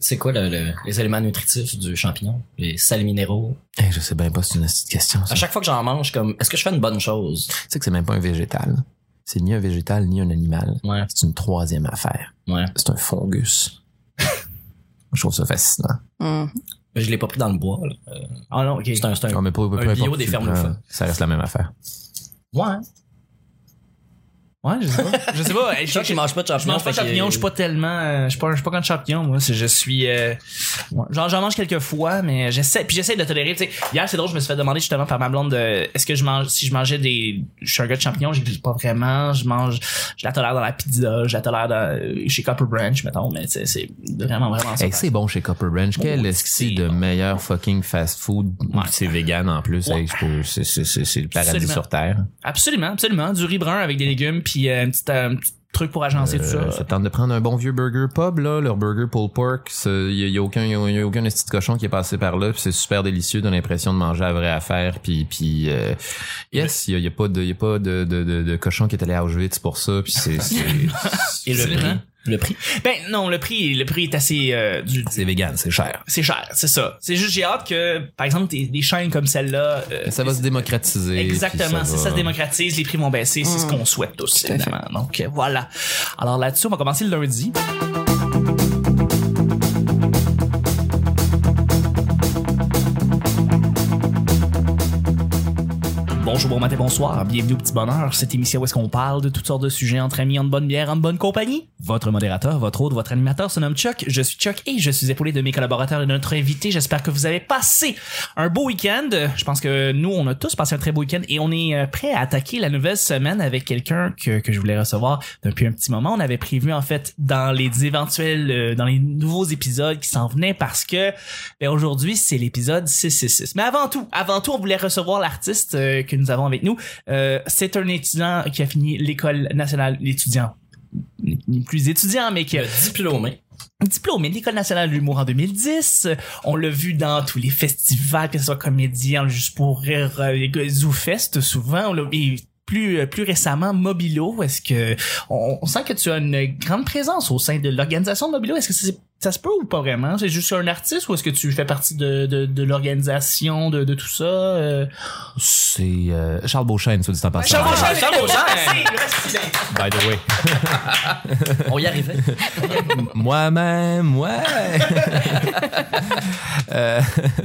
C'est quoi le- le- les éléments nutritifs du champignon? Les sels minéraux? Hey, je sais bien pas, c'est une petite question. ça. À chaque fois que j'en mange, comme, est-ce que je fais une bonne chose? Tu sais que c'est même pas un végétal. C'est ni un végétal ni un animal. Ouais, C'est une troisième affaire. ouais. C'est un fungus. je trouve ça fascinant. Hum. Je l'ai pas pris dans le bois, là. Euh, Ah non, ok. C'est un, un- Non, mais Un bio des fermes. Ça reste la même affaire. Ouais. Ouais, je sais pas. Je sais pas. Je sais qu'il mange pas de Je mange pas de champignons, je suis pas tellement, euh, je suis pas, je suis pas quand champignons, moi. C'est, je suis, euh, ouais. genre, j'en mange quelques fois, mais j'essaie, puis j'essaie de tolérer, tu sais. Hier, c'est drôle, je me suis fait demander justement par ma blonde de, est-ce que je mange, si je mangeais des, je suis un gars de champignons, je pas vraiment, je mange, je la tolère dans la pizza, je la tolère dans, chez Copper Branch, mettons, mais tu sais, c'est vraiment, vraiment ça. Hey, c'est bon chez Copper Ranch. Quel Oh, c'est de bon. meilleur fucking fast food. Ouais. C'est vegan en plus. Ouais. Hey, je c'est, c'est le paradis Absolument. sur terre. Absolument, absolument. Du riz brun avec des légumes, puis euh, un petit, un petit truc pour agencer tout Euh, ça. ça tente de prendre un bon vieux burger pub, là, leur burger pulled pork. Il y, a- y a aucun, y a, y a aucun de cochon qui est passé par là. C'est super délicieux. T'as l'impression de manger la vraie affaire. Puis, puis euh, yes, y a, y a pas de, y a pas de, de, de, de cochon qui est allé à Auschwitz pour ça. Puis c'est, c'est, Et le prix? Le prix? Ben non, le prix, le prix est assez, euh, du, c'est vegan, c'est cher. c'est cher, c'est ça. C'est juste j'ai hâte que, par exemple, des, des chaînes comme celle-là. euh, Ça va se démocratiser. Exactement, si ça se démocratise, les prix vont baisser, c'est ce qu'on souhaite tous, évidemment. Donc euh, voilà. Alors là-dessus, on va commencer le lundi. Bonjour, bon matin, bonsoir. Bienvenue au Petit Bonheur, cette émission où est-ce qu'on parle de toutes sortes de sujets entre amis, en bonne bière, en bonne compagnie. Votre modérateur, votre hôte, votre animateur se nomme Chuck. Je suis Chuck et je suis épaulé de mes collaborateurs et de notre invité. J'espère que vous avez passé un beau week-end. Je pense que nous, on a tous passé un très beau week-end et on est euh, prêt à attaquer la nouvelle semaine avec quelqu'un que, que je voulais recevoir depuis un petit moment. On avait prévu, en fait, dans les éventuels, euh, dans les nouveaux épisodes qui s'en venaient parce que, ben, aujourd'hui, c'est l'épisode 666. Mais avant tout, avant tout, on voulait recevoir l'artiste euh, que nous avons avec nous. Euh, c'est un étudiant qui a fini l'école nationale, l'étudiant, ni plus étudiant, mais qui a Diplômé. diplômé de l'École nationale de l'humour en 2010. On l'a vu dans tous les festivals, que ce soit comédien, juste pour rire, euh, ZooFest, souvent. On l'a et plus, euh, plus récemment, Mobilo. Est-ce que, on, on sent que tu as une grande présence au sein de l'organisation de Mobilo? Est-ce que c'est- ça se peut ou pas vraiment? C'est juste un artiste ou est-ce que tu fais partie de, de, de l'organisation de, de tout ça? euh? C'est euh, Charles Beauchesne, soit dit en passant. Charles Beauchamp, Charles merci. By the way. On y arrivait. Moi-même, ouais. euh,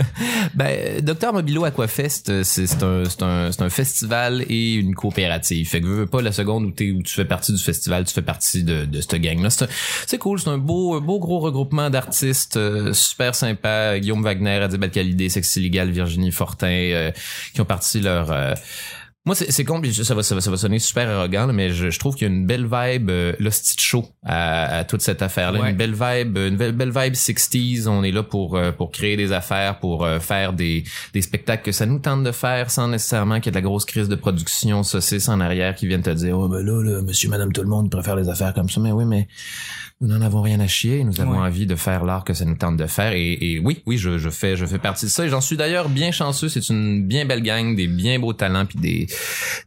ben, Docteur Mobilo Aquafest, euh, c'est c'est un, c'est un, c'est un festival et une coopérative. Fait que veux, veux pas la seconde où, tu fais partie du festival, tu fais partie de, de cette gang-là. C'est un- C'est cool, c'est un beau, un beau gros regroupement d'artistes euh, super sympa. Guillaume Wagner, Adib Al-Khalidé, Sexy Legal, Virginie Fortin, euh, qui ont parti leur... euh, moi, c'est, c'est con, ça va, ça va, ça va sonner super arrogant, là, mais je, je trouve qu'il y a une belle vibe, euh, l'hostie de show à, à toute cette affaire-là. Ouais. Une belle vibe, une belle, belle vibe 60s. On est là pour, euh, pour créer des affaires, pour euh, faire des, des spectacles que ça nous tente de faire sans nécessairement qu'il y ait de la grosse crise de production, saucisse en arrière qui viennent te dire, oh, ben là, là, monsieur, madame, tout le monde préfère les affaires comme ça. Mais oui, mais nous n'en avons rien à chier. Nous avons Ouais. envie de faire l'art que ça nous tente de faire. Et, et oui, oui, je, je fais, je fais partie de ça. Et j'en suis d'ailleurs bien chanceux. C'est une bien belle gang, des bien beaux talents, puis des,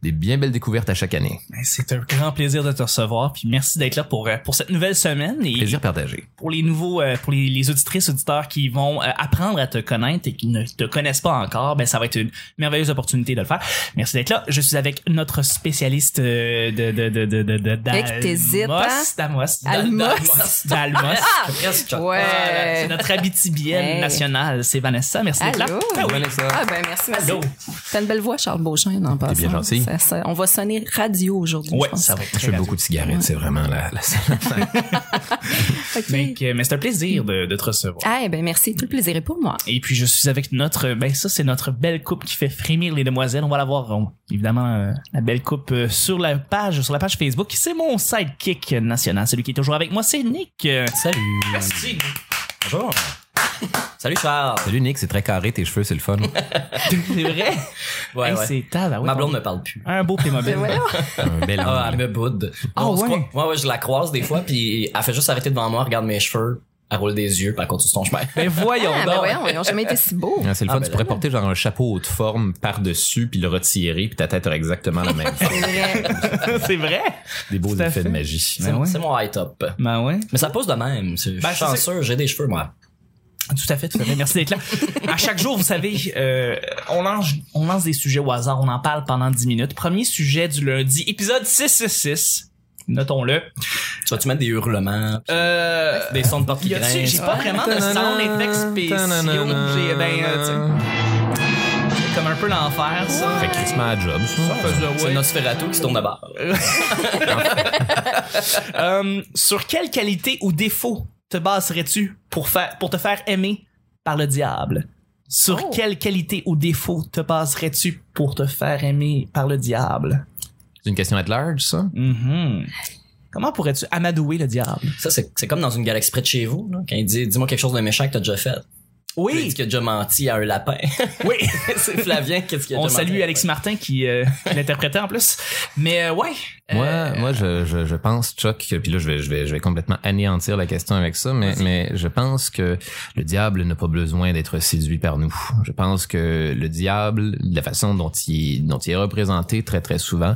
des bien belles découvertes à chaque année. Ben, C'est un grand plaisir de te recevoir, puis merci d'être là pour, euh, pour cette nouvelle semaine. Et Plaisir partagé. pour les nouveaux, euh, pour les, les auditrices, auditeurs qui vont euh, apprendre à te connaître et qui ne te connaissent pas encore, ben ça va être une merveilleuse opportunité de le faire. Merci d'être là. Je suis avec notre spécialiste de de de de de de Fait que t'hésites, d'Almos, d'Almos, Almos. d'Almos. Presque. Ouais. C'est notre habitibienne Hey. nationale, c'est Vanessa. Merci d'être là. Allô? Ah oui. Vanessa. Ah ben merci, merci. Allô? T'as une belle voix, Charles Beauchamp, en passant. bien gentil. Ça- ça- on va sonner radio aujourd'hui. Ouais, je pense. ça va être Je fais beaucoup de cigarettes, c'est vraiment la, la Ok. Mais, c'est un plaisir de, de te recevoir. Ah ben merci, tout le plaisir est pour moi. Et puis je suis avec notre, ben ça c'est notre belle coupe qui fait frémir les demoiselles. On va la voir on- évidemment euh, la belle coupe euh, sur la page, sur la page Facebook. C'est mon sidekick national, celui qui est toujours avec moi, c'est Nick. Euh, Salut. Merci. Bonjour. Salut Charles. Salut Nick, c'est très carré tes cheveux, c'est le fun. C'est vrai? Ouais, Hey, ouais. C'est. Ma blonde me parle plus. Un beau Playmobil. Ben. Un bel Ah, elle angle. me boude. Ah, On se ouais? croit- ouais, ouais, je la croise des fois, puis elle fait juste arrêter devant moi, regarde mes cheveux, Elle roule des yeux, puis elle continue son chemin. Ben voyons Ah, ben donc. voyons, ils n'ont jamais été si beaux. Ah, c'est le Ah, fun, ben tu pourrais là, porter genre un chapeau haute forme par-dessus, puis le retirer, puis ta tête aurait exactement la même forme. C'est vrai. c'est vrai? Des beaux Tout à effets fait. de magie. C'est Ben ouais. c'est mon high top. Ben ouais. Mais ça pousse de même. C'est- Je Ben, suis c'est- chanceux, j'ai des cheveux, moi. Tout à fait, tout à fait. Merci d'être là. À chaque jour, vous savez, euh, on, lance, on lance des sujets au hasard, on en parle pendant 10 minutes. Premier sujet du lundi, épisode 666. Notons-le. Tu vas-tu mettre des hurlements, Euh, des sons de porte qui grincent? j'ai pas vraiment de sound effects spéciaux. J'ai, ben, euh, tu sais, c'est comme un peu l'enfer, ça. Fait crissement à job, ça. C'est Ouais. Nosferatu qui se tourne de bord. Euh, sur quelle qualité ou défaut te baserais-tu pour faire pour te faire aimer par le diable? Sur Oh. quelle qualité ou défaut te baserais-tu pour te faire aimer par le diable? C'est une question at large, ça? Mhm. Comment pourrais-tu amadouer le diable? Ça, c'est c'est comme dans une galaxie près de chez vous, là, quand il dit, dis-moi quelque chose de méchant que t'as déjà fait. Oui, dit qu'il a déjà menti à un lapin. oui. c'est Flavien, qu'est-ce qu'il a On déjà salue à un Alexis Martin qui, euh, qui l'interprétait en plus. Mais euh, ouais. Moi, Euh, moi, je, je, je pense, Chuck, que, puis là, je vais, je vais, je vais complètement anéantir la question avec ça, mais, mais je pense que le diable n'a pas besoin d'être séduit par nous. Je pense que le diable, la façon dont il, est- dont il est représenté très, très souvent,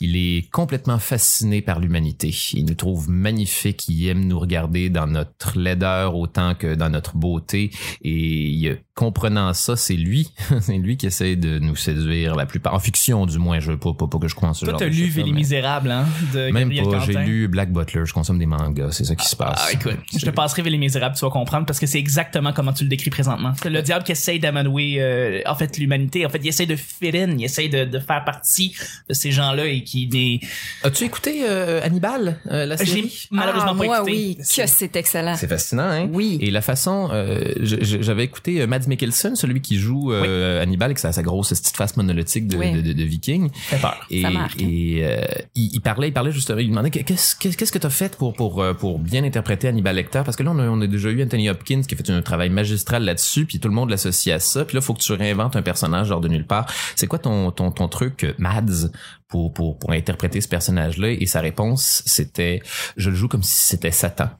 il est complètement fasciné par l'humanité. Il nous trouve magnifiques, il aime nous regarder dans notre laideur autant que dans notre beauté, et il- comprenant ça, c'est lui, c'est lui qui essaie de nous séduire la plupart, en fiction du moins, je veux pas, pas, pas que je crois en ce toi, genre t'as de lu Les Misérables, hein, de même Gabriel pas, j'ai lu Black Butler, je consomme des mangas, c'est ça qui se passe. Ah, écoute, je te passerai les misérables, tu vas comprendre, parce que c'est exactement comment tu le décris présentement. C'est le diable qui essaye d'amadouer, euh, en fait, l'humanité. En fait, il essaye de fit in, il essaye de, de faire partie de ces gens-là et qui des... As-tu écouté euh, Hannibal, euh, la série? malheureusement Ah, pas moi, écouté. oui, que c'est excellent. C'est fascinant, hein? Oui. Et la façon, euh, je- je- j'avais écouté euh, Mads Mikkelsen, celui qui joue euh, Hannibal, avec sa, sa grosse petite face monolithique de, Oui. de, de, de viking. peur. Et, Ça marque. et euh, il, il parlait, il parlait justement, il demandait qu'est-ce qu'est-ce que t'as fait pour pour euh, pour bien interpréter Hannibal Lecter? Parce que là on a, on a déjà eu Anthony Hopkins qui a fait un travail magistral là-dessus puis tout le monde l'associe à ça puis là faut que tu réinventes un personnage genre de nulle part. C'est quoi ton ton ton truc euh, Mads pour pour pour interpréter ce personnage-là? Et sa réponse c'était je le joue comme si c'était Satan.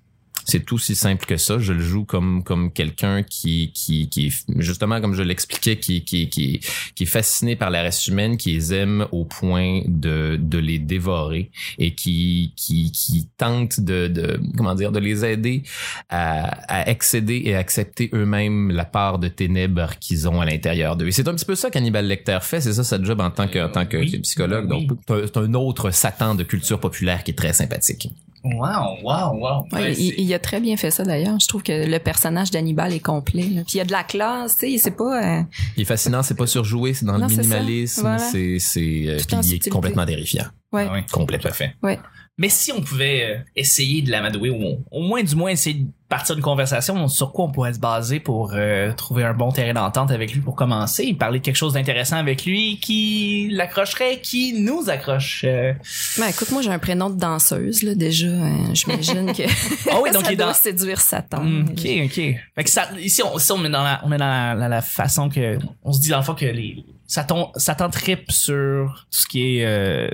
C'est tout si simple que ça. Je le joue comme comme quelqu'un qui qui qui justement comme je l'expliquais qui qui qui qui est fasciné par la race humaine, qui les aime au point de de les dévorer et qui qui qui tente de de comment dire de les aider à à excéder et accepter eux-mêmes la part de ténèbres qu'ils ont à l'intérieur d'eux. Et c'est un petit peu ça qu'Hannibal Lecter fait. C'est ça sa job en tant que en tant que Oui. psychologue. Oui. Donc c'est un autre Satan de culture populaire qui est très sympathique. Wow, wow, wow. Ouais, Ouais, il, a très bien fait ça d'ailleurs. Je trouve que le personnage d'Hannibal est complet. là. Puis il y a de la classe, tu sais, c'est pas. euh, Il est fascinant, c'est pas surjoué, c'est dans Non, le c'est minimalisme, Voilà. c'est euh, puis il est complètement terrifiant. ouais. Ah oui, Complètement. tout à fait. Ouais. Mais si on pouvait euh, essayer de l'amadouer, ou au moins du moins essayer de partir d'une conversation, sur quoi on pourrait se baser pour euh, trouver un bon terrain d'entente avec lui pour commencer, parler de quelque chose d'intéressant avec lui qui l'accrocherait, qui nous accroche. euh. Ben, écoute, moi j'ai un prénom de danseuse là déjà. hein. J'imagine que Ah oui, donc ça il doit dans... séduire Satan. Hmm, Ok, ok. Fait que ça, ici, on, ici, on est dans la, on est dans la, la- la façon que, on se dit dans le fond que les, Satan, Satan tripe sur tout ce qui est euh,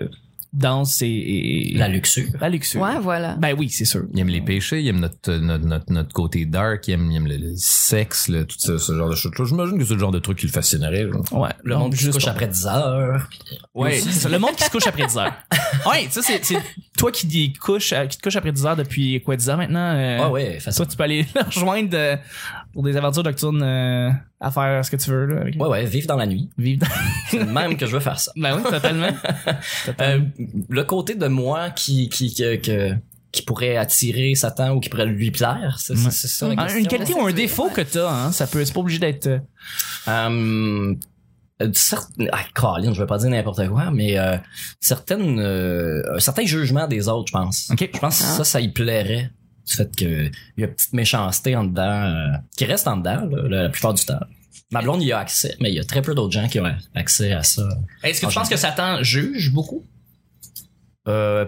danse et, et La luxure. la luxure. Ouais, voilà. Ben oui, c'est sûr. Il aime les péchés, il aime notre, notre, notre, notre côté dark, il aime, il aime le, le sexe, le- tout ce, ce genre de choses. J'imagine que c'est le genre de truc qui le fascinerait. genre. Ouais. Le monde qui se couche après 10 heures. Ouais, c'est ça, le monde qui se couche après 10 heures. Ouais, ça c'est c'est toi qui dis couche euh, qui te couche après 10 heures depuis quoi 10 ans maintenant euh, Ah ouais, facile. Toi tu peux aller le rejoindre euh, pour des aventures nocturnes euh, à faire ce que tu veux là. avec- Ouais, ouais, vivre dans la nuit. Vivre dans... Même que je veux faire ça. Ben oui, totalement. Euh, le côté de moi qui, qui, que, que- qui pourrait attirer Satan ou qui pourrait lui plaire, c'est ça la question. Une qualité ou un défaut que t'as, hein, ça peut, c'est pas obligé d'être. euh, Euh, euh, ah, Colin, je vais pas dire n'importe quoi, mais euh, certaines, euh, un certain jugement des autres, je pense. Ok. Je pense que Ah. ça, ça y plairait. Du fait que il y a une petite méchanceté en dedans, euh, qui reste en dedans là, la, plupart du temps. Ma blonde y a accès, mais il y a très peu d'autres gens qui ont accès à ça. Est-ce que tu penses que Satan juge beaucoup? Euh,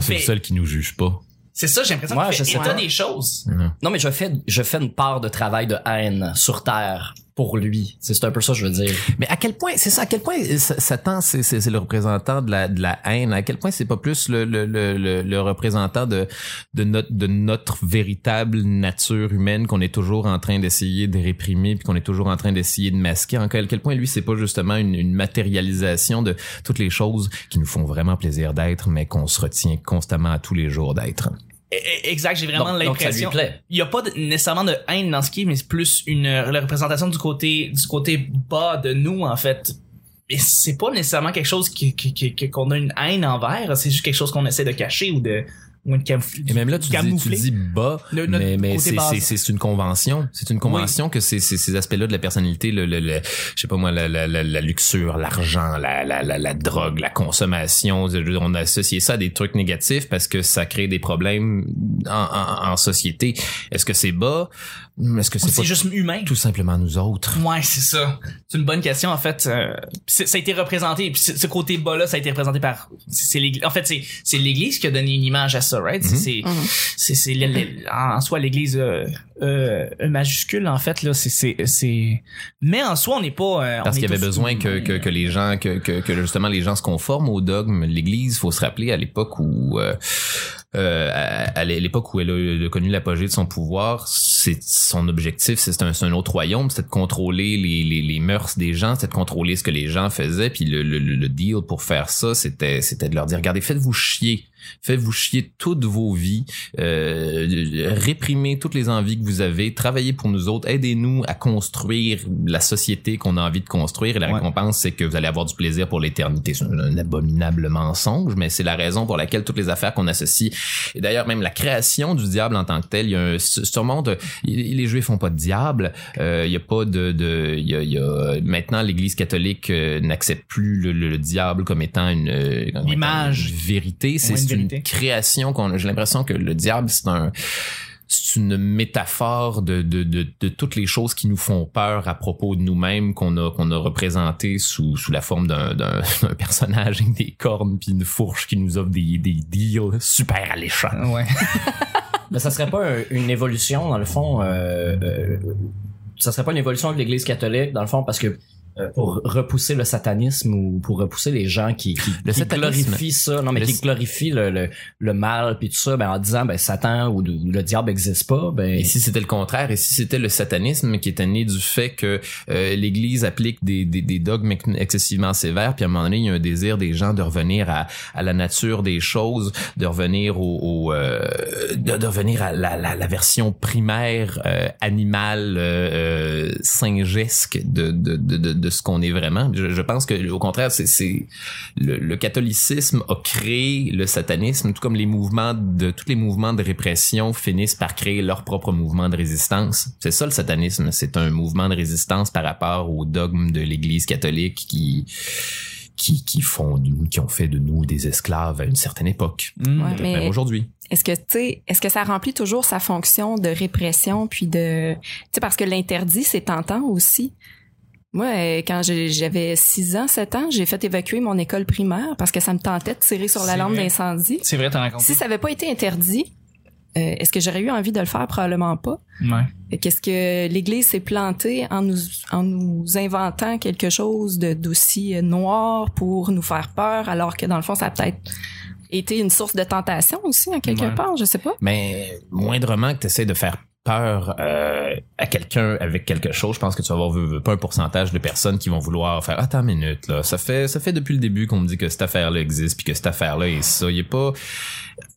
C'est le seul qui nous juge pas. C'est ça, j'ai l'impression état pas. des choses. Non, mais je fais, je fais une part de travail de haine sur Terre pour lui. C'est un peu ça je veux dire. Mais à quel point, c'est ça, à quel point Sa- Satan, c'est, le représentant de la, de la haine? À quel point c'est pas plus le, le, le, le, représentant de, de notre, de notre véritable nature humaine qu'on est toujours en train d'essayer de réprimer puis qu'on est toujours en train d'essayer de masquer? Quel, quel point lui, c'est pas justement une, une matérialisation de toutes les choses qui nous font vraiment plaisir d'être, mais qu'on se retient constamment à tous les jours d'être? E- e- Exact, j'ai vraiment l'impression. Il y a pas de- nécessairement de haine dans ce qui est, mais c'est plus une la représentation du côté du côté bas de nous en fait. Et c'est pas nécessairement quelque chose qui qui- qu'on a une haine envers, c'est juste quelque chose qu'on essaie de cacher ou de Et même là, tu dis, tu dis bas, Le- mais, mais c'est, une convention. C'est une convention que c'est ces aspects-là de la personnalité, le, le, le- je sais pas moi, la, la, la, la luxure, l'argent, la, la, la, drogue, la consommation. On a associé ça à des trucs négatifs parce que ça crée des problèmes en, en, en société. Est-ce que c'est bas? Est-ce que c'est, c'est pas juste humain? tout simplement nous autres? Ouais, c'est ça. C'est une bonne question en fait. Euh, ça a été représenté. Puis ce côté bas là, ça a été représenté par. C'est c'est l'église. En fait, c'est c'est l'église qui a donné une image à ça, right? C'est- C'est Mhm. c'est c'est en soi l'église euh, euh, majuscule en fait là. C'est c'est c'est. Mais en soi, on n'est pas. euh, Parce on qu'il y avait besoin que, que, que les gens, que, que, que justement les gens se conforment au dogme. L'Église, faut se rappeler à l'époque où euh, à, l'époque où elle a, connu l'apogée de son pouvoir, c'est son objectif, c'est un, c'est autre royaume, c'était de contrôler les, mœurs des gens, c'était de contrôler ce que les gens faisaient. Puis le, deal pour faire ça, c'était de leur dire regardez, faites-vous chier. Faites-vous chier toutes vos vies, euh, réprimez toutes les envies que vous avez, travaillez pour nous autres, aidez-nous à construire la société qu'on a envie de construire et la Ouais. récompense c'est que vous allez avoir du plaisir pour l'éternité. C'est un, un abominable mensonge, mais c'est la raison pour laquelle toutes les affaires qu'on associe et d'ailleurs même la création du diable en tant que tel, il y a un, il- les juifs font pas de diable, euh, il y a pas de, de il y a, il y a- maintenant l'Église catholique euh, n'accepte plus le, le- le diable comme étant une euh, étant L'image. une vérité, c'est Ouais, une création qu'on j'ai l'impression que le diable c'est un c'est une métaphore de, de, de, de toutes les choses qui nous font peur à propos de nous-mêmes qu'on a qu'on a représenté sous, sous la forme d'un, d'un, d'un personnage avec des cornes puis une fourche qui nous offre des, des deals super alléchants. Ouais. Mais ça serait pas un- une évolution dans le fond. Euh, euh, ça serait pas une évolution de l'Église catholique dans le fond parce que pour repousser le satanisme ou pour repousser les gens qui, qui, Le qui satanisme. glorifient ça, non mais Le- qui glorifient le, le, le mal puis tout ça, ben en disant ben Satan ou, ou le diable existe pas, ben Et si c'était le contraire, et si c'était le satanisme qui était né du fait que euh, l'Église applique des, des, des dogmes ex- excessivement sévères, puis à un moment donné, il y a un désir des gens de revenir à, à la nature des choses, de revenir au, au, euh, de, de revenir à la, la, la version primaire euh, animale euh, euh, singesque de, de, de, de, de ce qu'on est vraiment. Je, je pense que au contraire, c'est le, le catholicisme a créé le satanisme, tout comme les mouvements de tous les mouvements de répression finissent par créer leur propre mouvement de résistance. C'est ça le satanisme, c'est un mouvement de résistance par rapport aux dogmes de l'Église catholique qui qui qui font qui ont fait de nous des esclaves à une certaine époque. Mm. Ouais, Même aujourd'hui. est-ce que tu est-ce que ça remplit toujours sa fonction de répression puis de, tu sais, parce que l'interdit c'est tentant aussi. Moi, euh, quand j'avais 6 ans, 7 ans, j'ai fait évacuer mon école primaire parce que ça me tentait de tirer sur la lampe d'incendie. C'est vrai, t'as raconté. Si ça avait pas été interdit, euh, est-ce que j'aurais eu envie de le faire? Probablement pas. Ouais. Qu'est-ce que l'Église s'est plantée en nous, en nous inventant quelque chose de d'aussi euh, noir pour nous faire peur, alors que dans le fond, ça a peut-être été une source de tentation aussi, en quelque Ouais. part, je sais pas. Mais moindrement que tu essaies de faire euh, à quelqu'un avec quelque chose, je pense que tu vas avoir pas un pourcentage de personnes qui vont vouloir faire attends une minute là, ça fait ça fait depuis le début qu'on me dit que cette affaire là existe puis que cette affaire là est ça, il est pas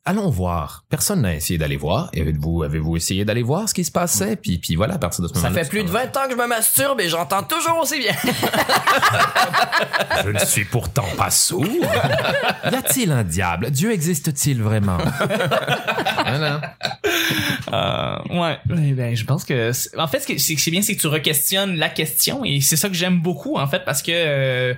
Allons voir. Personne n'a essayé d'aller voir. Et Avez-vous avez-vous essayé d'aller voir ce qui se passait? Puis puis voilà à partir de ce ça moment-là. fait plus de 20 ans que je me masturbe et j'entends toujours aussi bien. Je ne suis pourtant pas sourd. y a-t-il un diable? Dieu existe-t-il vraiment? Voilà. Euh, ouais. Eh Ben, je pense que, en fait, ce que c'est c'est bien, c'est que tu re-questionnes la question et c'est ça que j'aime beaucoup, en fait, parce que, euh,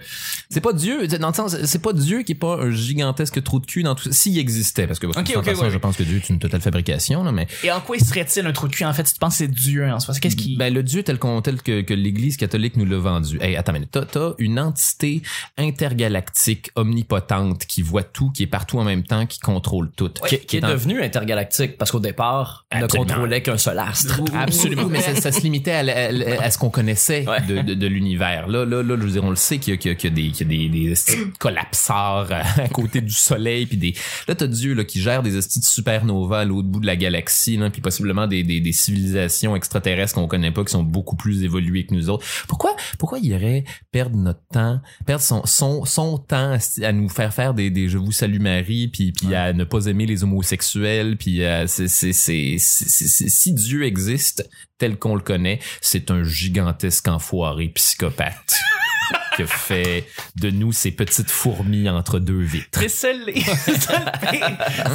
C'est pas Dieu, dans le sens, c'est pas Dieu qui est pas un gigantesque trou de cul dans tout ça. S'il existait, parce que Ok, de toute ok, façon, ouais, je pense que Dieu est une totale fabrication, là, mais et en quoi il serait-il un trou de cul, en fait, si tu penses que c'est Dieu, en soi? Qu'est-ce qui, ben, le Dieu tel qu'on tel que, que l'Église catholique nous l'a vendu. Hey, attends, mais t'as, t'as une entité intergalactique omnipotente qui voit tout, qui est partout en même temps, qui contrôle tout. qui, qui est en- devenu intergalactique parce qu'au départ, il ne contrôlait qu'un seul solastre. Absolument. mais ça, ça se limitait à, ce qu'on connaissait Ouais. de, de, de l'univers. Là, là, là, je veux dire, on le sait qu'il y a, qu'il y a- qu'il y a des, qu'il y a des, des de collapseurs à côté du soleil, puis des. Là, t'as Dieu là qui gère des estis de supernovas à l'autre bout de la galaxie, là, puis possiblement des, des, des civilisations extraterrestres qu'on connaît pas, qui sont beaucoup plus évoluées que nous autres. Pourquoi, pourquoi il irait perdre notre temps, perdre son, son, son temps à, nous faire faire des, des je vous salue Marie, puis, puis à ne pas aimer les homosexuels, puis c'est, c'est- c'est- c'est- si Dieu existe tel qu'on le connaît, c'est un gigantesque enfoiré psychopathe qui a fait de nous ces petites fourmis entre deux vitres.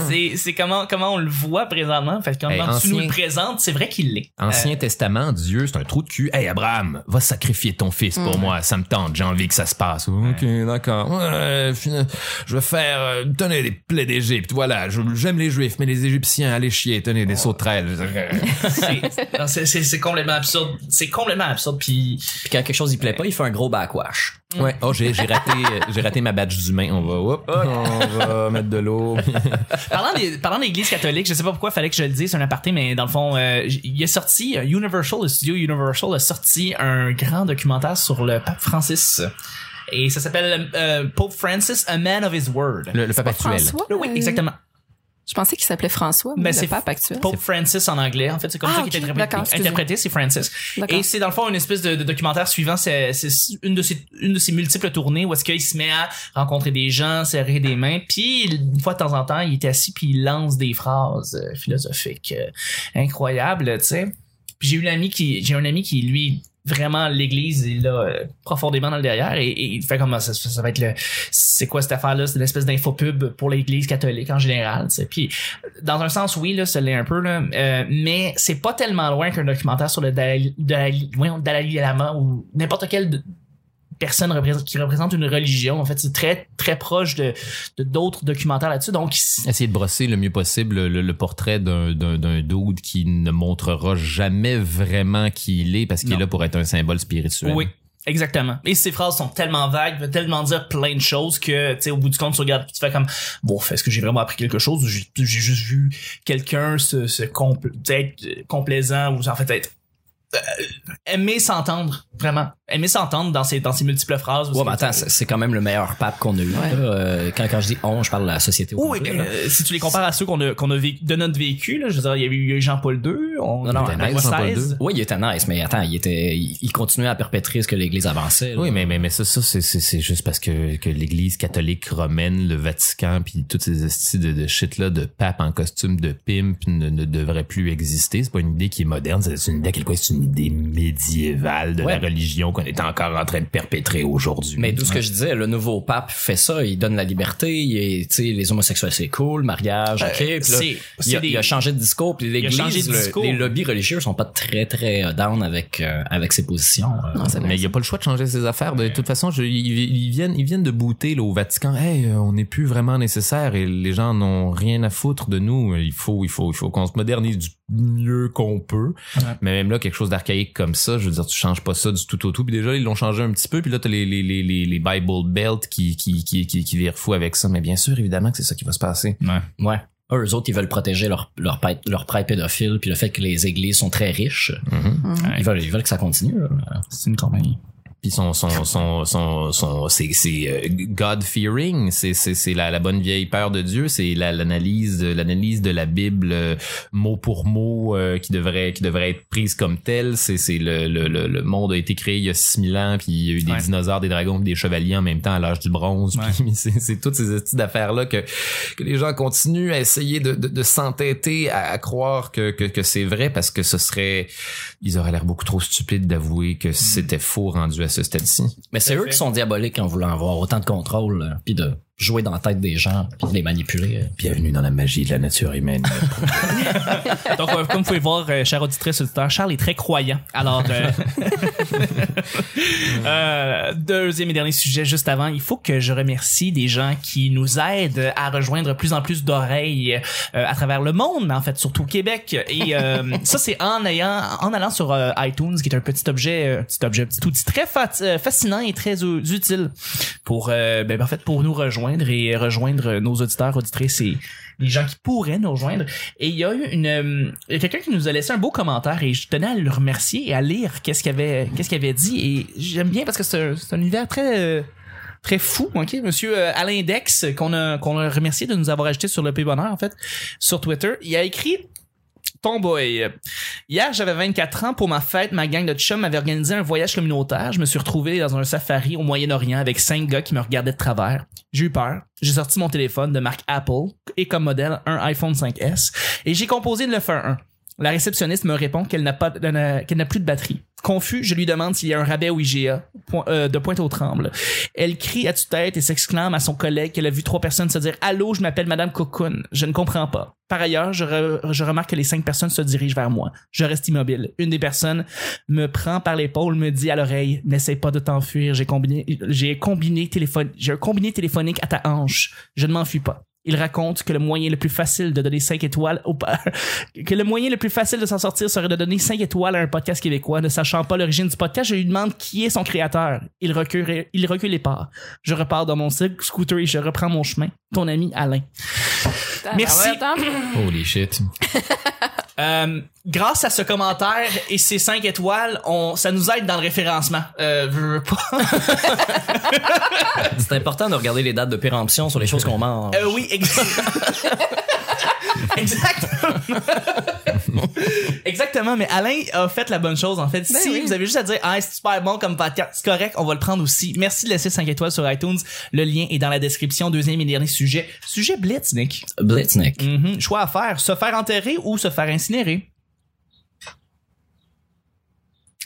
C'est c'est comment comment on le voit présentement? Fait que quand Hey, tu ancien- nous le présentes, c'est vrai qu'il l'est. Ancien Testament, Dieu, c'est un trou de cul. Hey Abraham, va sacrifier ton fils pour moi, ça me tente, j'ai envie que ça se passe. Ok, d'accord. Ouais, je vais faire, euh, tenez des plaies d'Égypte, voilà, j'aime les Juifs, mais les Égyptiens, allez chier, tenez des sauterelles. C'est- complètement absurde. C'est complètement absurde. Puis Puis quand quelque chose il plaît pas, il fait un gros backwash. Ouais, oh j'ai j'ai raté, euh, j'ai raté ma badge d'humain. On va, on va mettre de l'eau. parlant des parlant de l'Église catholique, je sais pas pourquoi fallait que je le dise, c'est un aparté, mais dans le fond, euh, il est sorti euh, Universal, le studio Universal a sorti un grand documentaire sur le pape Francis. Et ça s'appelle euh, Pope Francis, a man of his word. Le, le pape actuel. François? Oui, exactement. Je pensais qu'il s'appelait François, mais Ben, le c'est pape actuel. Pope Francis en anglais. En fait, c'est comme Ah, ça qu'il est d'accord, interprété. interprété, c'est Francis. Et c'est dans le fond une espèce de, de documentaire suivant c'est une de ses une de ses multiples tournées où est-ce qu'il se met à rencontrer des gens, serrer des mains, puis une fois de temps en temps, il est assis puis il lance des phrases euh, philosophiques euh, incroyables, tu sais. Puis j'ai eu qui j'ai un ami qui lui vraiment l'église il l'a euh, profondément dans le derrière et, il fait comme ça, ça, ça va être le c'est quoi cette affaire là c'est une espèce d'infopub pour l'église catholique en général tu sais. puis dans un sens oui là ça l'est un peu là euh, mais c'est pas tellement loin qu'un documentaire sur le Dalai, Dalai, Dalai Lama ou n'importe quelle de- personne représente, qui représente une religion en fait c'est très très proche de de d'autres documentaires là-dessus donc Essayer de brosser le mieux possible le, le portrait d'un, d'un, d'un dude qui ne montrera jamais vraiment qui il est parce qu'il est là pour être un symbole spirituel. Oui. Exactement. Et ces phrases sont tellement vagues, veulent tellement dire plein de choses que, tu sais, au bout du compte, tu regardes, tu fais comme, bon, est-ce que j'ai vraiment appris quelque chose ou j'ai juste vu quelqu'un se, se compl- être euh, complaisant ou en fait être aimer s'entendre vraiment aimer s'entendre dans ses dans ses multiples phrases Ouais, mais attends, c'est quand même le meilleur pape qu'on a eu. là. Euh, quand, quand je dis on, je parle de la société au oui, complet, mais, là. euh, si tu les compares à ceux qu'on a qu'on a vécu de notre vécu là, je veux dire il y a eu, Jean-Paul II on Non, non, il a nice, Jean-Paul. II. Oui, il était nice, mais attends, il était, il, il continuait à perpétrer ce que l'Église avançait. là. Oui, mais, mais, mais ça, ça c'est, c'est, c'est juste parce que, que l'Église catholique romaine, le Vatican, puis toutes ces estis de, de shit-là de pape en costume de pimp ne, ne devraient plus exister. C'est pas une idée qui est moderne, c'est une idée c'est une idée médiévale de Ouais. la religion qu'on est encore en train de perpétrer aujourd'hui. Mais d'où ce que je disais, le nouveau pape fait ça, il donne la liberté, il est, tu sais, les homosexuels c'est cool, mariage, ok. Euh, là, c'est- il, c'est a, des- il a changé de discours, puis a changé l'église, de le- discours. les lobbies religieux sont pas très très euh, down avec euh, avec ses positions. euh. Non, Mais il a pas le choix de changer ses affaires. De toute façon, je, ils, ils viennent, ils viennent de booter là, au Vatican. Hey, euh, on n'est plus vraiment nécessaire et les gens n'ont rien à foutre de nous. Il faut, il faut, il faut qu'on se modernise du mieux qu'on peut. Mais même là, quelque chose d'archaïque comme ça, je veux dire, tu changes pas ça du tout au tout. Puis déjà, ils l'ont changé un petit peu. Puis là, t'as les, les, les, les, les Bible Belt qui, qui, qui, qui, qui virent fou avec ça. Mais bien sûr, évidemment que c'est ça qui va se passer. Ouais. Eux, eux autres, ils veulent protéger leur leur prêtre, leur prêtre pédophile, puis le fait que les églises sont très riches, Mhm. ils veulent ils veulent que ça continue. là. c'est une compagnie Puis son son son son son c'est c'est God fearing, c'est c'est c'est la la bonne vieille peur de Dieu, c'est la l'analyse de- l'analyse de la Bible euh, mot pour mot euh, qui devrait qui devrait être prise comme telle, c'est c'est le, le le le monde a été créé il y a 6000 ans puis il y a eu des Ouais. dinosaures, des dragons, des chevaliers en même temps à l'âge du bronze, Ouais. puis c'est c'est toutes ces petites affaires là que que les gens continuent à essayer de de, de s'entêter à, à croire que que que c'est vrai parce que ce serait ils auraient l'air beaucoup trop stupides d'avouer que c'était faux rendu à ce stade-ci. Mais c'est eux fait. qui sont diaboliques en voulant avoir autant de contrôle, euh, puis de jouer dans la tête des gens, puis de les manipuler. euh. Bienvenue dans la magie de la nature humaine. Donc, euh, comme vous pouvez voir, euh, cher auditrice, auditeur, Charles est très croyant. Alors, euh, euh, deuxième et dernier sujet, juste avant, il faut que je remercie des gens qui nous aident à rejoindre plus en plus d'oreilles euh, à travers le monde, en fait, surtout au Québec. Et euh, ça, c'est en ayant, en allant sur euh, iTunes, qui est un petit objet, euh, petit objet, petit outil très fa- fascinant et très euh, utile pour, euh, ben, en fait, pour nous rejoindre et rejoindre nos auditeurs, auditrices et les gens qui pourraient nous rejoindre. Et il y a eu une, euh, quelqu'un qui nous a laissé un beau commentaire et je tenais à le remercier et à lire qu'est-ce qu'il avait, qu'est-ce qu'il avait dit. Et j'aime bien parce que c'est un, univers très, euh, très fou, ok, Monsieur euh, Alain Dex qu'on a qu'on a remercié de nous avoir ajouté sur le P Bonheur en fait sur Twitter. Il a écrit Tomboy. Hier, j'avais 24 ans. Pour ma fête, ma gang de chums m'avait organisé un voyage communautaire. Je me suis retrouvé dans un safari au Moyen-Orient avec cinq gars qui me regardaient de travers. J'ai eu peur. J'ai sorti mon téléphone de marque Apple et comme modèle un iPhone 5S et j'ai composé le 911. La réceptionniste me répond qu'elle n'a pas qu'elle n'a plus de batterie. Confus, je lui demande s'il y a un rabais au IGA point- euh, de pointe au tremble. Elle crie à tue-tête et s'exclame à son collègue qu'elle a vu trois personnes se dire Allô, je m'appelle Madame Cocoon. Je ne comprends pas. Par ailleurs, je, je remarque que les cinq personnes se dirigent vers moi. Je reste immobile. Une des personnes me prend par l'épaule, me dit à l'oreille N'essaie pas de t'enfuir. J'ai combiné, j'ai combiné téléphone, j'ai un combiné téléphonique à ta hanche. Je ne m'enfuis pas. Il raconte que le moyen le plus facile de donner 5 étoiles au que le moyen le plus facile de s'en sortir serait de donner 5 étoiles à un podcast québécois, ne sachant pas l'origine du podcast. Je lui demande qui est son créateur. Il recule, il recule les pas. Je repars dans mon sc- scooter et je reprends mon chemin. Ton ami Alain. Merci. Attends, Holy shit. Euh, grâce à ce commentaire et ces 5 étoiles, on, ça nous aide dans le référencement. Euh, veux, veux pas. C'est important de regarder les dates de péremption sur les choses qu'on mange. Euh, oui, ex- Exactement. Exactement, mais Alain a fait la bonne chose en fait. si oui. vous avez juste à dire ah c'est super bon comme podcast, c'est correct, on va le prendre aussi. Merci de laisser 5 étoiles sur iTunes. Le lien est dans la description. Deuxième et dernier sujet. Sujet Blitz, Nick. Blitznick. Mhm. Choix à faire, se faire enterrer ou se faire incinérer.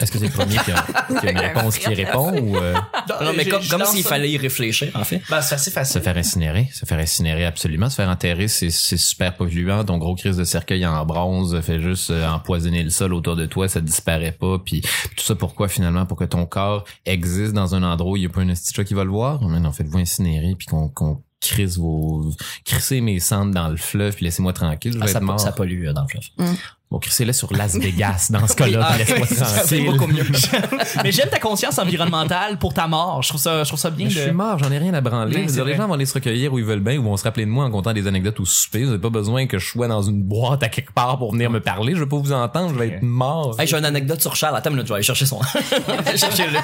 Est-ce que c'est le premier qui a, qui a une réponse qui répond ou euh, Non, mais comme, comme s'il fallait y réfléchir, en fait. Ben, c'est assez se facile. faire incinérer? Se faire incinérer absolument. Se faire enterrer, c'est c'est super polluant. Ton gros crise de cercueil en bronze fait juste euh, empoisonner le sol autour de toi, ça disparaît pas. Puis tout ça pourquoi finalement? Pour que ton corps existe dans un endroit où il y a pas un chat qui va le voir? Mais non, faites-vous incinérer puis qu'on qu'on crisse vos crissez mes cendres dans le fleuve puis laissez-moi tranquille, je vais Ah, ça, être mort. ça pollue euh, dans le fleuve. Bon, crissez-les sur Las Vegas dans ce cas-là, Ah, tranquille. beaucoup mieux. mais j'aime ta conscience environnementale pour ta mort. Je trouve ça, je trouve ça bien. Je suis mort, j'en ai rien à branler. C'est dire, les gens vont aller se recueillir où ils veulent bien, ou vont se rappeler de moi en comptant des anecdotes au souper. Vous n'avez pas besoin que je sois dans une boîte à quelque part pour venir me parler. Je veux pas vous entendre, je vais être mort. Hey, j'ai une anecdote sur Charles. Attends minute, je vais aller chercher son. Je vais aller chercher le-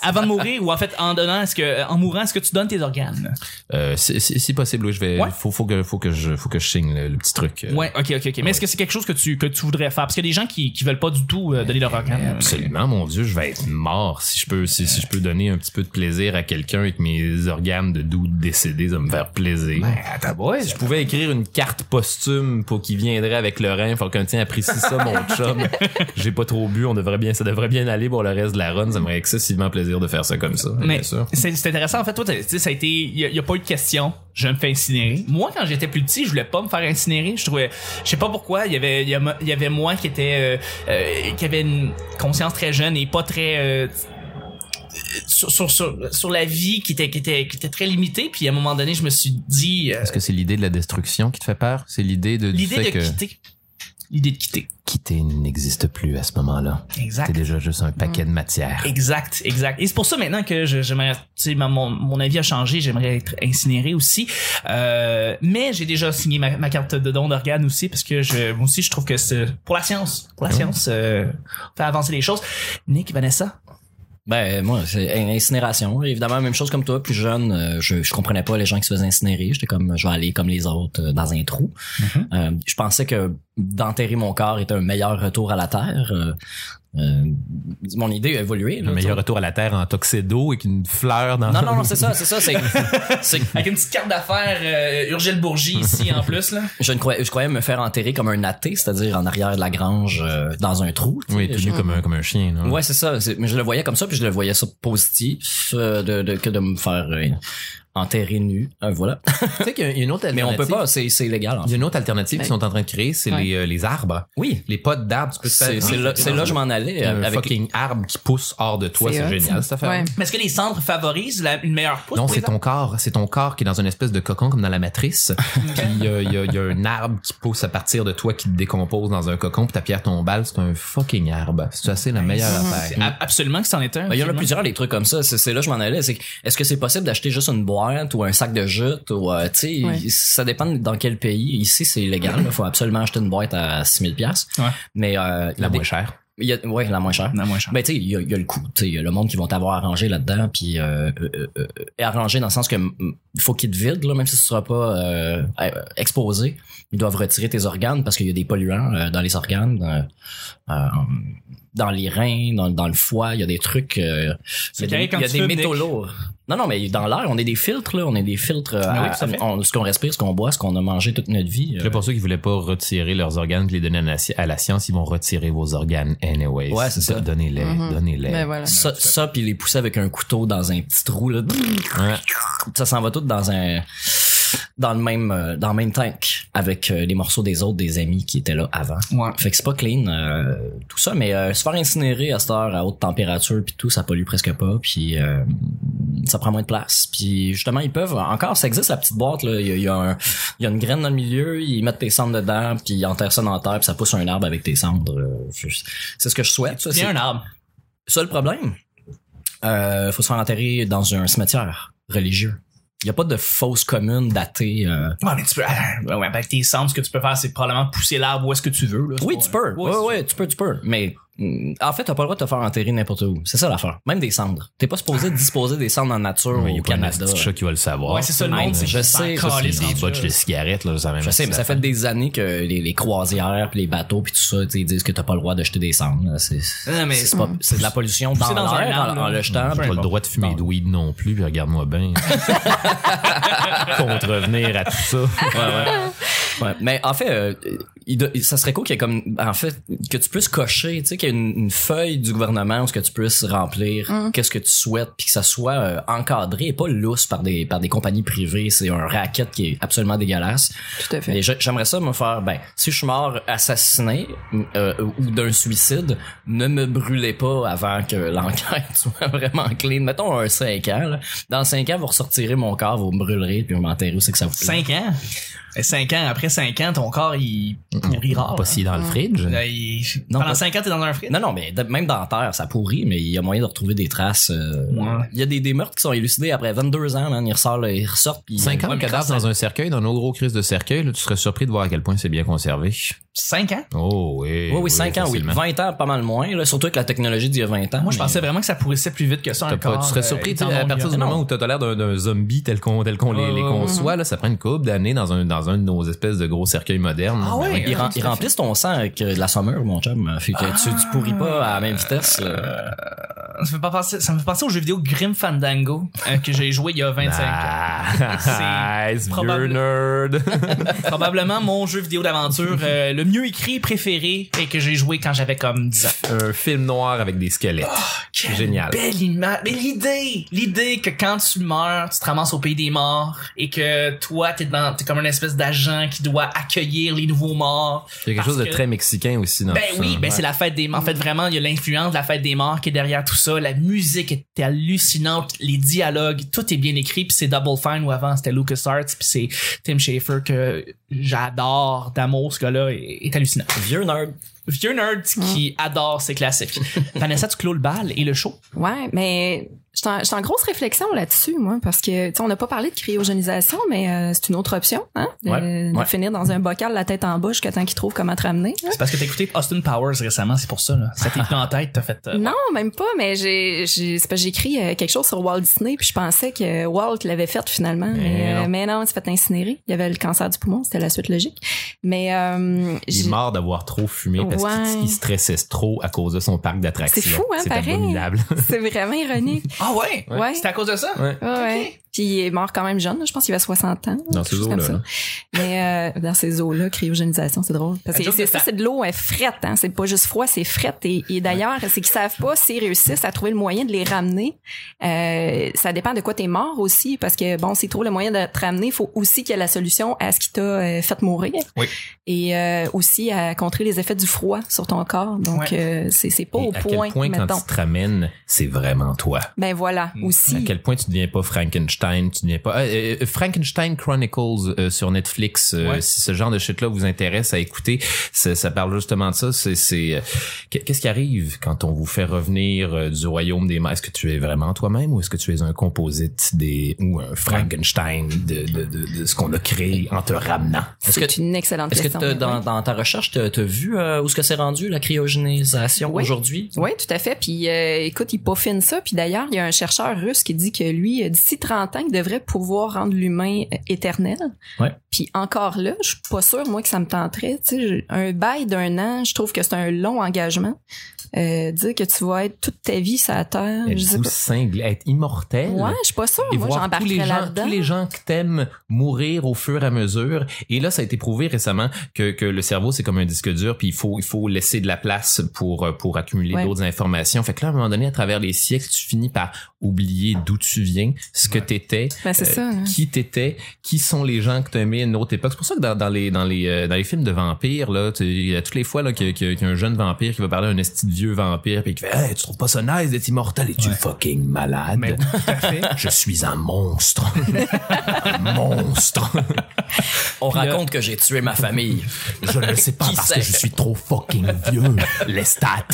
Avant de mourir ou en fait en donnant, est-ce que en mourant, est-ce que tu donnes tes organes? Euh, si, si- si possible, oui, je vais. Ouais. Faut, faut que, faut que je, faut que je signe le, le petit truc. euh. Ouais, ok, ok, ok. Mais est-ce que c'est quelque chose que tu que tu voudrais faire Parce qu'il y a des gens qui qui veulent pas du tout euh, donner leur organe. Absolument, mon Dieu, je vais être mort si je peux, si, si je peux donner un petit peu de plaisir à quelqu'un avec mes organes de doux décédés, ça va me faire plaisir. Ben, attends, boy. Si je pouvais écrire une carte posthume pour qu'il viendrait avec le rein, faut qu'un tien apprécie ça, mon chum. J'ai pas trop bu, on devrait bien, ça devrait bien aller pour le reste de la run. Ça me ferait excessivement plaisir de faire ça comme ça. Mais bien sûr. c'est intéressant en fait toi t'as- tu sais ça a été il y, a- y a pas eu de question je me fais incinérer. Moi quand j'étais plus petit je voulais pas me faire incinérer. Je trouvais je sais pas pourquoi il y avait il y, avait moi qui était euh, euh, qui avait une conscience très jeune et pas très euh, sur, sur, sur, sur la vie qui était, qui était qui était très limitée. Puis à un moment donné je me suis dit euh, Est-ce que c'est l'idée de la destruction qui te fait peur? C'est l'idée de, l'idée de que quitter l'idée de quitter quitter n'existe plus à ce moment-là. exact C'est déjà juste un paquet de matière. Exact, exact. Et c'est pour ça maintenant que j'aimerais, tu mon, mon avis a changé, j'aimerais être incinéré aussi. Euh, mais j'ai déjà signé ma, ma carte de don d'organes aussi parce que je, moi aussi je trouve que c'est pour la science, pour la science, euh, faire avancer les choses. Nick, Vanessa, Ben, moi, c'est in- incinération. Évidemment, même chose comme toi, plus jeune, euh, je, je comprenais pas les gens qui se faisaient incinérer. J'étais comme, je vais aller comme les autres euh, dans un trou. Euh, je pensais que d'enterrer mon corps était un meilleur retour à la terre. Euh, euh, mon idée a évolué. là, Un meilleur retour à la terre en tuxedo avec une fleur dans. Non, non, non, c'est ça, c'est ça. C'est, c'est, avec une petite carte d'affaires euh, Urgel Bourgie ici en plus là. je, ne croyais, je croyais me faire enterrer comme un athée, c'est-à-dire en arrière de la grange, euh, dans un trou. tu sais. Oui, tout nu comme un, comme un chien. là. Ouais, c'est ça. c'est- Mais je le voyais comme ça, puis je le voyais ça positif euh, de, de, que de me faire enterrer nu. Euh, voilà. Tu sais qu'il y a une autre Mais alternative. on peut pas, c'est, c'est illégal. En Il y a une autre alternative Ben. qu'ils sont en train de créer, c'est Ouais. les, euh, les arbres. Oui. Les potes d'arbres, tu peux te C'est, faire- c'est là, c'est là que je m'en allais. un avec fucking arbre qui pousse hors de toi, C'est génial ça. cette affaire. Ouais. Mais est-ce que les cendres favorisent la- une meilleure pousse Non, c'est les ton corps, c'est ton corps qui est dans une espèce de cocon comme dans la matrice. puis il y a, il y a- il y a un arbre qui pousse à partir de toi qui te décompose dans un cocon, puis ta pierre tombale, c'est un fucking arbre. C'est assez la meilleure affaire. Absolument que c'en est un. Il y en a plusieurs des trucs comme ça. C'est, là que je m'en allais. Est-ce que c'est possible d'acheter juste une boîte? Ou un sac de jute ou euh, tu sais Ouais. ça dépend dans quel pays ici c'est illégal il faut absolument acheter une boîte à 6000 pièces Ouais. mais euh, La moins chère. il y a, ouais la moins chère Non, moins cher. ben tu sais, il y a, il y a le coût. Tu sais, il y a le monde qui vont t'avoir arrangé là-dedans, puis euh, euh, arrangé dans le sens que il faut qu'ils te vident, là, même si tu seras pas euh, euh, exposé. Ils doivent retirer tes organes parce qu'il y a des polluants euh, dans les organes, euh, euh, dans les reins, dans, dans le foie. Il y a des trucs. euh, C'est il y a des, quand y a des métaux Nick. lourds. Non, non, mais dans l'air, on est des filtres, là. On est des filtres. euh, Ah oui, à- on- ce qu'on respire, ce qu'on boit, ce qu'on a mangé toute notre vie. euh, Là, pour ceux qui voulaient pas retirer leurs organes puis les donner à la, sci- à la science, ils vont retirer vos organes anyways. Ouais, c'est ça. Donnez-les, Mhm. donnez-les. Ben voilà. ça, ça puis les pousser avec un couteau dans un petit trou, là. Ouais. ça s'en va tout dans un dans le même euh, dans le même tank avec euh, les morceaux des autres des amis qui étaient là avant. Ouais. Fait que c'est pas clean euh, tout ça mais euh, se faire incinérer à cette heure à haute température puis tout ça pollue presque pas puis euh, ça prend moins de place puis justement ils peuvent encore ça existe la petite boîte là il y a, y a un il y a une graine dans le milieu ils mettent tes cendres dedans puis ils enterrent ça dans la terre puis ça pousse un arbre avec tes cendres Euh, c'est ce que je souhaite c'est- un arbre. ça, le problème, euh, faut se faire enterrer dans un cimetière religieux. Il n'y a pas de fosse commune datée. euh. Ouais, mais tu peux, ah, ouais, avec tes cendres, ce que tu peux faire, c'est probablement pousser l'arbre où est-ce que tu veux, là. Oui, pas- tu peux. Ouais, Ouais, ouais, tu peux, tu peux. Mais en fait, t'as pas le droit de te faire enterrer n'importe où. C'est ça l'affaire. Même des cendres. T'es pas supposé disposer des cendres en nature au Canada. petit chat qui va le savoir. Ouais, c'est ça le monde, c'est Je sais, s'en je sais, calissent des botches de cigarettes, là, ça même Je sais, mais ça fait des années que les, les croisières puis les bateaux puis tout ça, ils disent que t'as pas le droit de jeter des cendres. C'est Non, mais- c'est pas- c'est de la pollution dans l'air en, le jetant. Peu Pas le droit de fumer de weed non plus, puis regarde-moi bien. Contrevenir à tout ça. Ouais, mais en fait, euh, il ça serait cool qu'il y ait comme, en fait, que tu puisses cocher, tu sais, qu'il y ait une, une feuille du gouvernement où ce que tu puisses remplir, qu'est-ce que tu souhaites, puis que ça soit euh, encadré et pas lousse par des par des compagnies privées. C'est un racket qui est absolument dégueulasse. Tout à fait. J'aimerais ça me faire, ben, si je suis mort assassiné euh, ou d'un suicide, ne me brûlez pas avant que l'enquête soit vraiment clean. Mettons un 5 ans. Là. Dans 5 ans, vous ressortirez mon corps, vous me brûlerez, puis vous m'enterrez où c'est que ça vous plaît? Cinq ans? Et cinq ans, après cinq ans, ton corps, il pourrira. Pas si dans le fridge. Là, il- Non, Pendant pas- cinq ans, t'es dans un frit? Non, non, mais même dans la terre, ça pourrit, mais il y a moyen de retrouver des traces. euh, Ouais. Il y a des, des meurtres qui sont élucidés après 22 ans, man. Ils ressortent, là, ils ressortent. puis- 50 Ouais, cadavres dans un cercueil, dans nos gros crises de cercueil, là, tu serais surpris de voir à quel point c'est bien conservé. Cinq ans? Oh oui. Oui, oui, 5 ans, oui. facilement. 20 ans, pas mal moins, là, surtout avec la technologie d'il y a 20 ans. Moi, je pensais vraiment que ça pourrissait plus vite que ça. Pas- tu serais euh, surpris à partir du moment où t'as l'air d'un, zombie tel qu'on tel qu'on les, les conçoit là ça prend une couple d'années dans un dans un de nos espèces de gros cercueils modernes Ah ouais? Ils, rem- ils remplissent ton sang avec euh, de la sommeur, mon chum. Fait que tu, tu pourris pas à la même vitesse. là. Ça me fait penser, ça me fait penser au jeu vidéo Grim Fandango, euh, que j'ai joué il y a 25 ans. Ah, nice, probable- nerd. Probablement mon jeu vidéo d'aventure euh, le mieux écrit préféré et que j'ai joué quand j'avais comme 10 ans. un film noir avec des squelettes. Quelle Génial. Belle image. Mais l'idée, l'idée que quand tu meurs, tu te ramasses au pays des morts et que toi, t'es dans, t'es comme un espèce d'agent qui doit accueillir les nouveaux morts. Il y a quelque chose de très mexicain aussi dans Ben oui, ben Ouais. c'est la fête des morts. En fait, vraiment, il y a l'influence de la fête des morts qui est derrière tout ça. La musique était hallucinante, les dialogues, tout est bien écrit. Puis c'est Double Fine ou avant c'était LucasArts, puis c'est Tim Schafer que j'adore d'amour. Ce gars-là est, est hallucinant. Vieux nerd. Vieux nerd qui adore ses classiques. Vanessa, tu clôt le bal et le show? Ouais, mais j'étais en, j'étais en grosse réflexion là-dessus, moi, parce que, tu sais, on n'a pas parlé de cryogénisation, mais euh, c'est une autre option, hein, de, Ouais, de ouais. finir dans un bocal la tête en bas jusqu'à temps qu'ils trouvent comment te ramener. hein. C'est parce que t'as écouté Austin Powers récemment, c'est pour ça. Là. Ça t'est en tête, t'as fait. euh, Non, même pas, mais j'ai, j'ai, c'est parce que j'ai écrit euh, quelque chose sur Walt Disney, puis je pensais que Walt l'avait fait finalement, mais, non. mais non, il s'est fait incinérer. Il y avait le cancer du poumon, c'était la suite logique. Mais euh, Il est mort d'avoir trop fumé parce Ouais. qu'il il stressait trop à cause de son parc d'attractions. C'est fou, hein, C'est pareil. c'est vraiment ironique. Ah ouais? Ouais. C'était à cause de ça? Ouais. Il est mort quand même jeune, je pense qu'il avait 60 ans. Dans ces eaux-là. Mais euh, dans ces eaux-là, cryogénisation, c'est drôle. Parce que c'est de ça, c'est de l'eau euh, frette, hein. C'est pas juste froid, c'est frette. Et, et d'ailleurs, c'est qu'ils savent pas s'ils réussissent à trouver le moyen de les ramener. Euh, ça dépend de quoi t'es mort aussi, parce que bon, s'ils trouvent le moyen de te ramener, il faut aussi qu'il y ait la solution à ce qui t'a euh, fait mourir. Oui. Et euh, aussi à contrer les effets du froid sur ton corps. Donc Ouais. euh, c'est c'est pas Et au à point, quel point, quand tu te ramènes, c'est vraiment toi. Ben voilà, aussi. À quel point tu deviens pas Frankenstein? Frankenstein, tu pas. euh, euh, Frankenstein Chronicles euh, sur Netflix. euh, Ouais. Si ce genre de shit là vous intéresse à écouter, ça, ça parle justement de ça. C'est, c'est euh, qu'est-ce qui arrive quand on vous fait revenir euh, du royaume des morts Est-ce que tu es vraiment toi-même ou est-ce que tu es un composite des ou un Frankenstein de, de, de, de ce qu'on a créé en te ramenant? Est-ce C'est que- une excellente Est-ce que question. dans, dans ta recherche, t'as as vu euh, où est-ce que c'est rendu la cryogénisation Oui. aujourd'hui? Oui, tout à fait. Puis euh, écoute, il peaufine ça. Puis d'ailleurs, il y a un chercheur russe qui dit que lui, euh, d'ici 30 ans, il devrait pouvoir rendre l'humain euh, éternel. Ouais. Puis encore là, je suis pas sûre, moi, que ça me tenterait. Tu sais, je- un bail d'un an, je trouve que c'est un long engagement. Euh, dire que tu vas être toute ta vie sur la Terre, je sais pas. être immortel Ouais, je suis pas sûre. et Moi, voir tous les gens, là-dedans. tous les gens que t'aimes mourir au fur et à mesure. Et là, ça a été prouvé récemment que, que le cerveau c'est comme un disque dur, puis il faut il faut laisser de la place pour euh, pour accumuler Ouais. d'autres informations. Fait que là, à un moment donné, à travers les siècles, tu finis par oublier d'où tu viens, ce que t'étais, Ben, euh, ça. hein. qui t'étais, qui sont les gens que t'as aimé à une autre époque. C'est pour ça que dans, dans les dans les euh, dans les films de vampires là, tu- il y a toutes les fois là qu'il y a- y un jeune vampire qui va parler à un esti de vieux vampire puis qui fait hey, tu trouves pas ça nice d'être immortel? Et tu Ouais. fucking malade? Mais oui, tout à fait. Je suis un monstre. un monstre. On Puis là- raconte que j'ai tué ma famille. Je ne le sais pas Qui parce sait? que je suis trop fucking vieux. Les stats.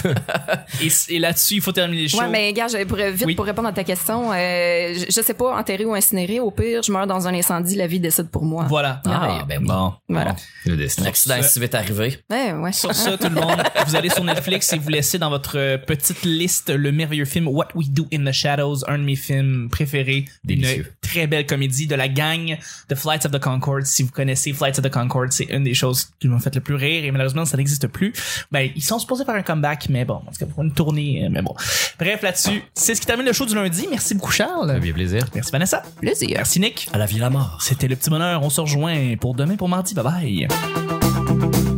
Et, et là-dessus, il faut terminer les choses. Ouais, mais gars, pour, vite Oui. pour répondre à ta question, euh, je, je sais pas, enterré ou incinéré, au pire, je meurs dans un incendie, la vie décide pour moi. Voilà. Ah, ben oui. Bon. Voilà. Le destin. Un accident est si vite arrivé. Ouais, ouais. Sur ça, tout le monde, vous allez sur Netflix et vous laissez dans votre euh, petite liste le merveilleux film What We Do in the Shadows, un de mes films préférés. Délicieux. Une très belle comédie de la gang de Flights of the Concord. Si vous connaissez Flights of the Concord, c'est une des choses qui m'ont fait le plus rire et malheureusement, ça n'existe plus. Ben, ils sont supposés faire un comeback, mais bon, en tout cas, pour une tournée, euh, mais bon. Bref, là-dessus, c'est ce qui termine le show du lundi. Merci beaucoup, Charles. Ça fait plaisir. Merci, Vanessa? Plaisir. Merci, Nick. À la vie, la mort. C'était le petit bonheur. On se rejoint pour demain, pour mardi. Bye bye.